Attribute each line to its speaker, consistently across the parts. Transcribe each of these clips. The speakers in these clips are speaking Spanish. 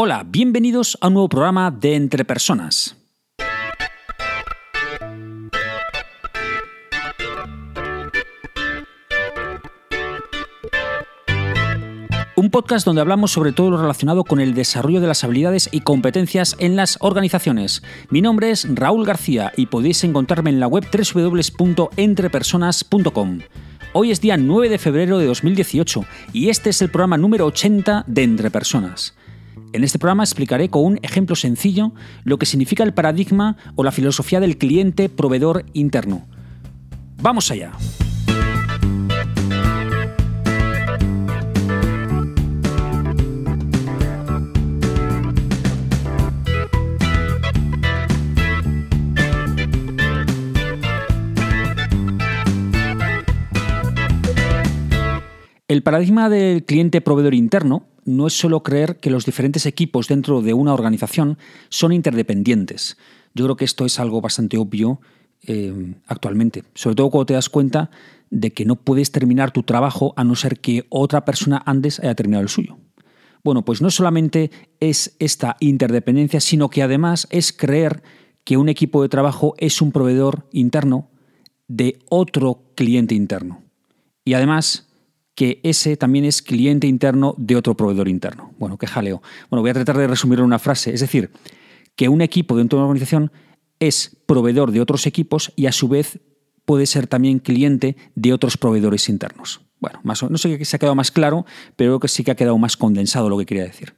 Speaker 1: Hola, bienvenidos a un nuevo programa de Entre Personas. Un podcast donde hablamos sobre todo lo relacionado con el desarrollo de las habilidades y competencias en las organizaciones. Mi nombre es Raúl García y podéis encontrarme en la web www.entrepersonas.com. Hoy es día 9 de febrero de 2018 y este es el programa número 80 de Entre Personas. En este programa explicaré con un ejemplo sencillo lo que significa el paradigma o la filosofía del cliente proveedor interno. ¡Vamos allá! El paradigma del cliente proveedor interno no es solo creer que los diferentes equipos dentro de una organización son interdependientes. Yo creo que esto es algo bastante obvio eh, actualmente, sobre todo cuando te das cuenta de que no puedes terminar tu trabajo a no ser que otra persona antes haya terminado el suyo. Bueno, pues no solamente es esta interdependencia, sino que además es creer que un equipo de trabajo es un proveedor interno de otro cliente interno. Y además que ese también es cliente interno de otro proveedor interno. Bueno, qué jaleo. Bueno, voy a tratar de resumirlo en una frase. Es decir, que un equipo dentro de una organización es proveedor de otros equipos y a su vez puede ser también cliente de otros proveedores internos. Bueno, más o, no sé si se ha quedado más claro, pero creo que sí que ha quedado más condensado lo que quería decir.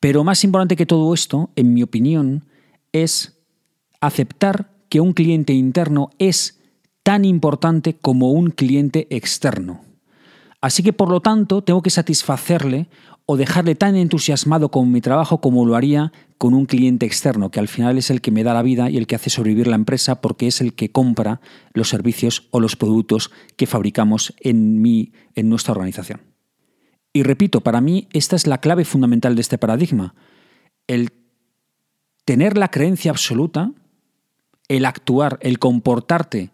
Speaker 1: Pero más importante que todo esto, en mi opinión, es aceptar que un cliente interno es tan importante como un cliente externo. Así que por lo tanto tengo que satisfacerle o dejarle tan entusiasmado con mi trabajo como lo haría con un cliente externo, que al final es el que me da la vida y el que hace sobrevivir la empresa porque es el que compra los servicios o los productos que fabricamos en, mi, en nuestra organización. Y repito, para mí esta es la clave fundamental de este paradigma. El tener la creencia absoluta, el actuar, el comportarte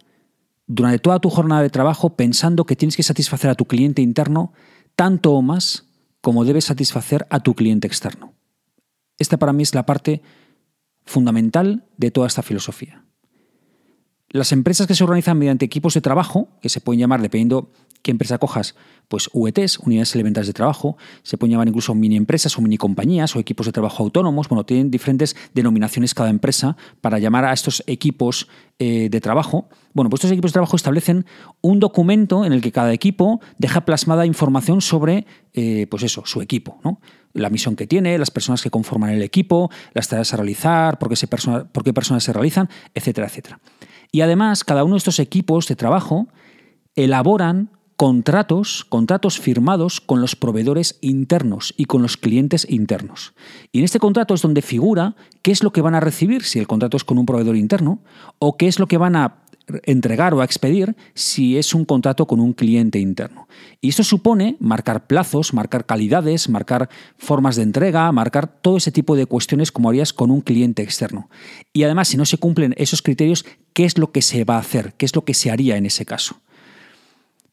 Speaker 1: durante toda tu jornada de trabajo pensando que tienes que satisfacer a tu cliente interno tanto o más como debes satisfacer a tu cliente externo. Esta para mí es la parte fundamental de toda esta filosofía. Las empresas que se organizan mediante equipos de trabajo, que se pueden llamar, dependiendo qué empresa cojas, pues UETs, unidades elementales de trabajo, se pueden llamar incluso mini empresas o mini compañías o equipos de trabajo autónomos, bueno, tienen diferentes denominaciones cada empresa para llamar a estos equipos eh, de trabajo. Bueno, pues estos equipos de trabajo establecen un documento en el que cada equipo deja plasmada información sobre, eh, pues eso, su equipo, ¿no? la misión que tiene, las personas que conforman el equipo, las tareas a realizar, por qué, por qué personas se realizan, etcétera, etcétera. Y además, cada uno de estos equipos de trabajo elaboran contratos, contratos firmados con los proveedores internos y con los clientes internos. Y en este contrato es donde figura qué es lo que van a recibir si el contrato es con un proveedor interno o qué es lo que van a entregar o a expedir si es un contrato con un cliente interno. Y esto supone marcar plazos, marcar calidades, marcar formas de entrega, marcar todo ese tipo de cuestiones como harías con un cliente externo. Y además, si no se cumplen esos criterios, ¿qué es lo que se va a hacer? ¿Qué es lo que se haría en ese caso?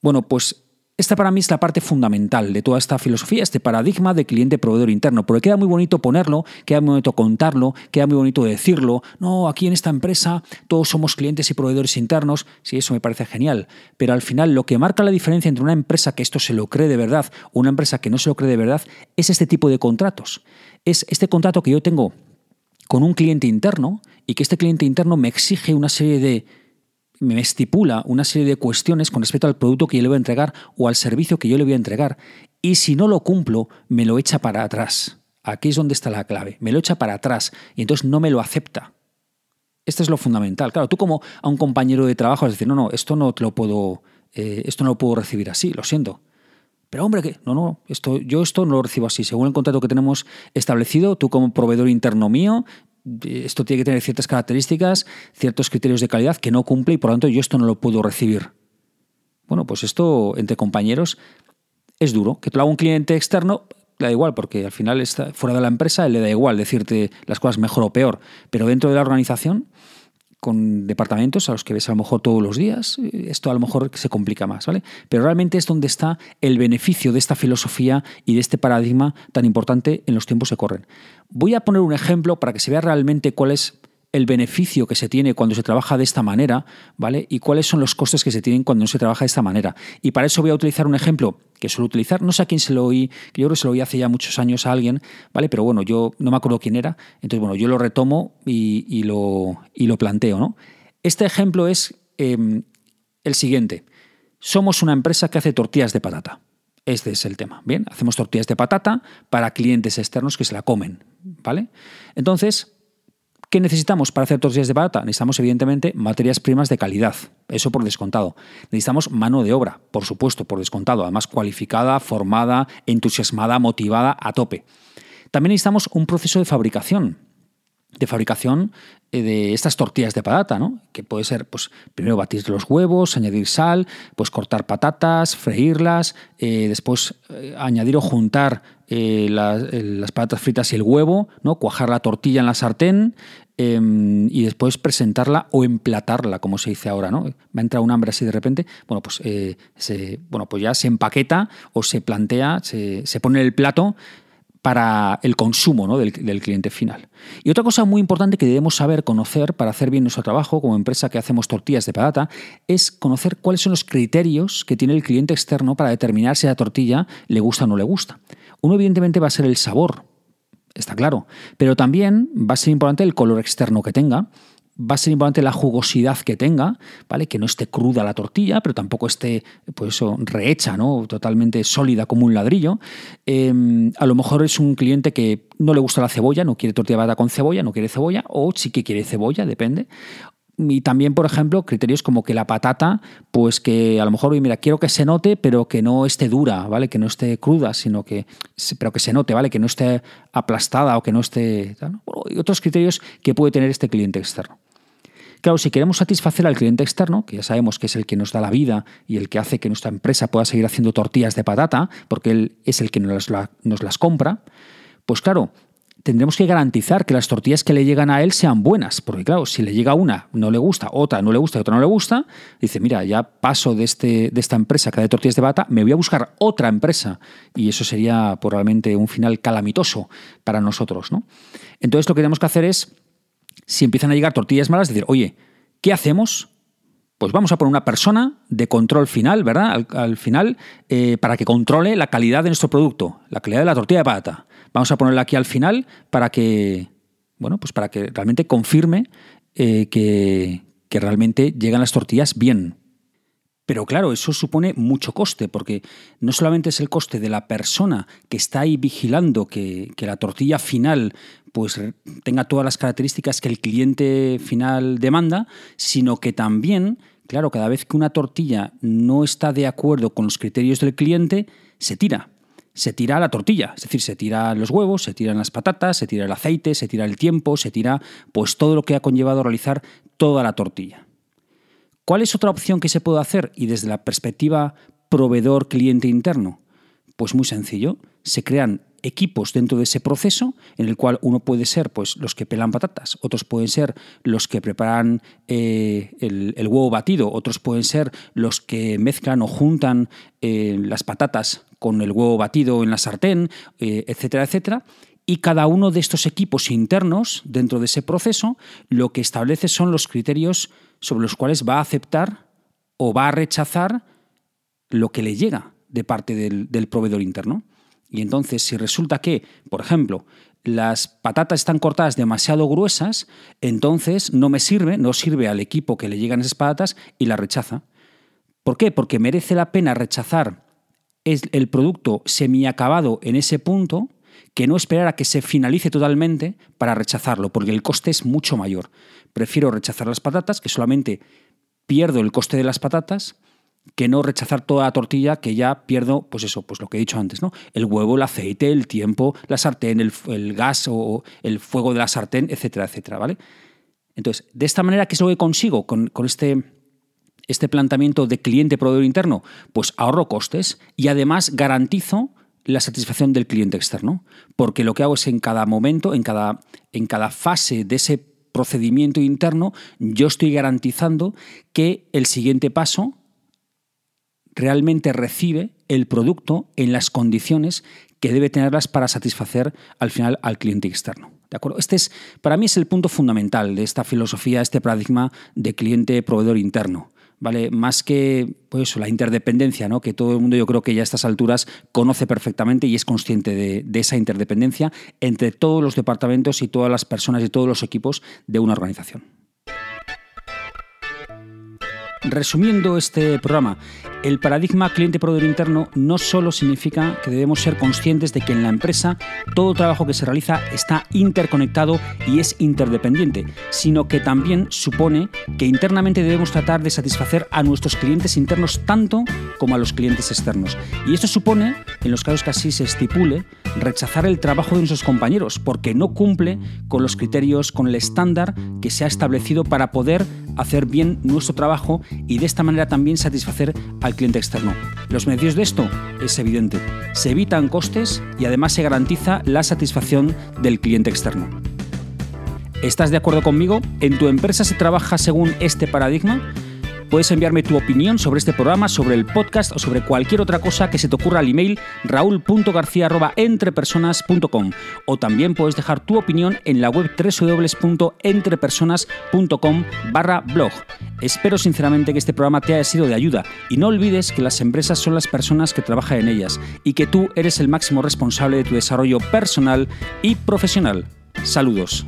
Speaker 1: Bueno, pues esta para mí es la parte fundamental de toda esta filosofía, este paradigma de cliente-proveedor interno, porque queda muy bonito ponerlo, queda muy bonito contarlo, queda muy bonito decirlo, no, aquí en esta empresa todos somos clientes y proveedores internos, sí, eso me parece genial, pero al final lo que marca la diferencia entre una empresa que esto se lo cree de verdad o una empresa que no se lo cree de verdad es este tipo de contratos. Es este contrato que yo tengo con un cliente interno y que este cliente interno me exige una serie de me estipula una serie de cuestiones con respecto al producto que yo le voy a entregar o al servicio que yo le voy a entregar. Y si no lo cumplo, me lo echa para atrás. Aquí es donde está la clave. Me lo echa para atrás y entonces no me lo acepta. Esto es lo fundamental. Claro, tú como a un compañero de trabajo a decir, no, no, esto no te lo puedo, eh, esto no lo puedo recibir así, lo siento. Pero hombre, que no, no, esto, yo esto no lo recibo así. Según el contrato que tenemos establecido, tú como proveedor interno mío, esto tiene que tener ciertas características, ciertos criterios de calidad que no cumple y por lo tanto yo esto no lo puedo recibir. Bueno, pues esto entre compañeros es duro. Que te lo haga un cliente externo, le da igual, porque al final está fuera de la empresa, le da igual decirte las cosas mejor o peor. Pero dentro de la organización, con departamentos a los que ves a lo mejor todos los días, esto a lo mejor se complica más, ¿vale? Pero realmente es donde está el beneficio de esta filosofía y de este paradigma tan importante en los tiempos que corren. Voy a poner un ejemplo para que se vea realmente cuál es el beneficio que se tiene cuando se trabaja de esta manera, ¿vale? Y cuáles son los costes que se tienen cuando no se trabaja de esta manera. Y para eso voy a utilizar un ejemplo que suelo utilizar, no sé a quién se lo oí, que yo creo que se lo oí hace ya muchos años a alguien, ¿vale? Pero bueno, yo no me acuerdo quién era, entonces bueno, yo lo retomo y, lo, lo, planteo, ¿no? Este ejemplo es em, el siguiente. Somos una empresa que hace tortillas de patata. Este es el tema. Bien, hacemos tortillas de patata para clientes externos que se la comen, ¿vale? Entonces, ¿Qué necesitamos para hacer tortillas de patata? Necesitamos, evidentemente, materias primas de calidad, eso por descontado. Necesitamos mano de obra, por supuesto, por descontado, además cualificada, formada, entusiasmada, motivada, a tope. También necesitamos un proceso de fabricación, de fabricación eh, de estas tortillas de patata, ¿no? Que puede ser, pues, primero batir los huevos, añadir sal, pues cortar patatas, freírlas, eh, después eh, añadir o juntar las, patatas fritas y el huevo, ¿no? Cuajar la tortilla en la sartén em, y después presentarla o emplatarla, como se dice ahora, ¿no? Me ha entrado un hambre así de repente. Bueno, pues, se, bueno, pues ya se empaqueta o se plantea, se, se pone el plato para el consumo del, cliente final. Y otra cosa muy importante que debemos saber, conocer para hacer bien nuestro trabajo como empresa que hacemos tortillas de patata, es conocer cuáles son los criterios que tiene el cliente externo para determinar si la tortilla le gusta o no le gusta. Uno evidentemente va a ser el sabor, está claro, pero también va a ser importante el color externo que tenga, va a ser importante la jugosidad que tenga, ¿vale? Que no esté cruda la tortilla, pero tampoco esté, pues rehecha, ¿no? Totalmente sólida como un ladrillo. Em, a lo mejor es un cliente que no le gusta la cebolla, no quiere tortilla con cebolla, no quiere cebolla, o sí que quiere cebolla, depende. Y también, por ejemplo, criterios como que la patata, pues que a lo mejor, mira, quiero que se note, pero que no esté dura, ¿vale? Que no esté cruda, sino que, pero que se note, ¿vale? Que no esté aplastada o que no esté... Y otros criterios que puede tener este cliente externo. Claro, si queremos satisfacer al cliente externo, que ya sabemos que es el que nos da la vida y el que hace que nuestra empresa pueda seguir haciendo tortillas de patata, porque él es el que nos las, compra, pues claro, tendremos que garantizar que las tortillas que le llegan a él sean buenas, porque claro, si le llega una, no le gusta, otra no le gusta y otra no le gusta, dice, mira, ya paso de, este, de esta empresa que da tortillas de patata, me voy a buscar otra empresa y eso sería probablemente un final calamitoso para nosotros, ¿no? Entonces lo que tenemos que hacer es si empiezan a llegar tortillas malas, decir, oye, ¿qué hacemos? Pues vamos a poner una persona de control final, ¿verdad? Al, final, eh, para que controle la calidad de nuestro producto, la calidad de la tortilla de patata. Vamos a ponerla aquí al final para que, bueno, pues para que realmente confirme eh, que, que realmente llegan las tortillas bien. Pero claro, eso supone mucho coste, porque no solamente es el coste de la persona que está ahí vigilando que, la tortilla final pues tenga todas las características que el cliente final demanda, sino que también, claro, cada vez que una tortilla no está de acuerdo con los criterios del cliente, se tira. Se tira la tortilla, es decir, se tira los huevos, se tiran las patatas, se tira el aceite, se tira el tiempo, se tira pues todo lo que ha conllevado realizar toda la tortilla. ¿Cuál es otra opción que se puede hacer? Y desde la perspectiva proveedor-cliente interno, pues muy sencillo, se crean equipos dentro de ese proceso en el cual uno puede ser pues, los que pelan patatas, otros pueden ser los que preparan eh, el, huevo batido, otros pueden ser los que mezclan o juntan eh, las patatas con el huevo batido en la sartén, eh, etcétera, etcétera. Y cada uno de estos equipos internos dentro de ese proceso lo que establece son los criterios sobre los cuales va a aceptar o va a rechazar lo que le llega de parte del proveedor interno. Y entonces, si resulta que, por ejemplo, las patatas están cortadas demasiado gruesas, entonces no me sirve, no sirve al equipo que le llegan esas patatas y la rechaza. ¿Por qué? Porque merece la pena rechazar el producto semiacabado en ese punto que no esperar a que se finalice totalmente para rechazarlo, porque el coste es mucho mayor. Prefiero rechazar las patatas, que solamente pierdo el coste de las patatas, que no rechazar toda la tortilla que ya pierdo, pues eso, pues lo que he dicho antes, ¿no? El huevo, el aceite, el tiempo, la sartén, el, gas o el fuego de la sartén, etcétera, etcétera, ¿vale? Entonces, de esta manera, ¿qué es lo que consigo con, este, este planteamiento de cliente-proveedor interno? Pues ahorro costes y además garantizo la satisfacción del cliente externo, porque lo que hago es en cada momento, en cada, en cada fase de ese procedimiento interno, yo estoy garantizando que el siguiente paso realmente recibe el producto en las condiciones que debe tenerlas para satisfacer al final al cliente externo. ¿De acuerdo? Este es, para mí es el punto fundamental de esta filosofía, este paradigma de cliente-proveedor interno. ¿Vale? Más que pues, la interdependencia, ¿no? que todo el mundo yo creo que ya a estas alturas conoce perfectamente y es consciente de, de esa interdependencia entre todos los departamentos y todas las personas y todos los equipos de una organización. Resumiendo este programa, el paradigma cliente-proveedor interno no solo significa que debemos ser conscientes de que en la empresa todo trabajo que se realiza está interconectado y es interdependiente, sino que también supone que internamente debemos tratar de satisfacer a nuestros clientes internos tanto como a los clientes externos. Y esto supone, en los casos que así se estipule, rechazar el trabajo de nuestros compañeros porque no cumple con los criterios, con el estándar que se ha establecido para poder hacer bien nuestro trabajo y de esta manera también satisfacer al cliente externo. Los beneficios de esto es evidente. Se evitan costes y además se garantiza la satisfacción del cliente externo. ¿Estás de acuerdo conmigo? ¿En tu empresa se trabaja según este paradigma? Puedes enviarme tu opinión sobre este programa, sobre el podcast o sobre cualquier otra cosa que se te ocurra al email raúl.garcía.entrepersonas.com o también puedes dejar tu opinión en la web www.entrepersonas.com barra blog. Espero sinceramente que este programa te haya sido de ayuda y no olvides que las empresas son las personas que trabajan en ellas y que tú eres el máximo responsable de tu desarrollo personal y profesional. Saludos.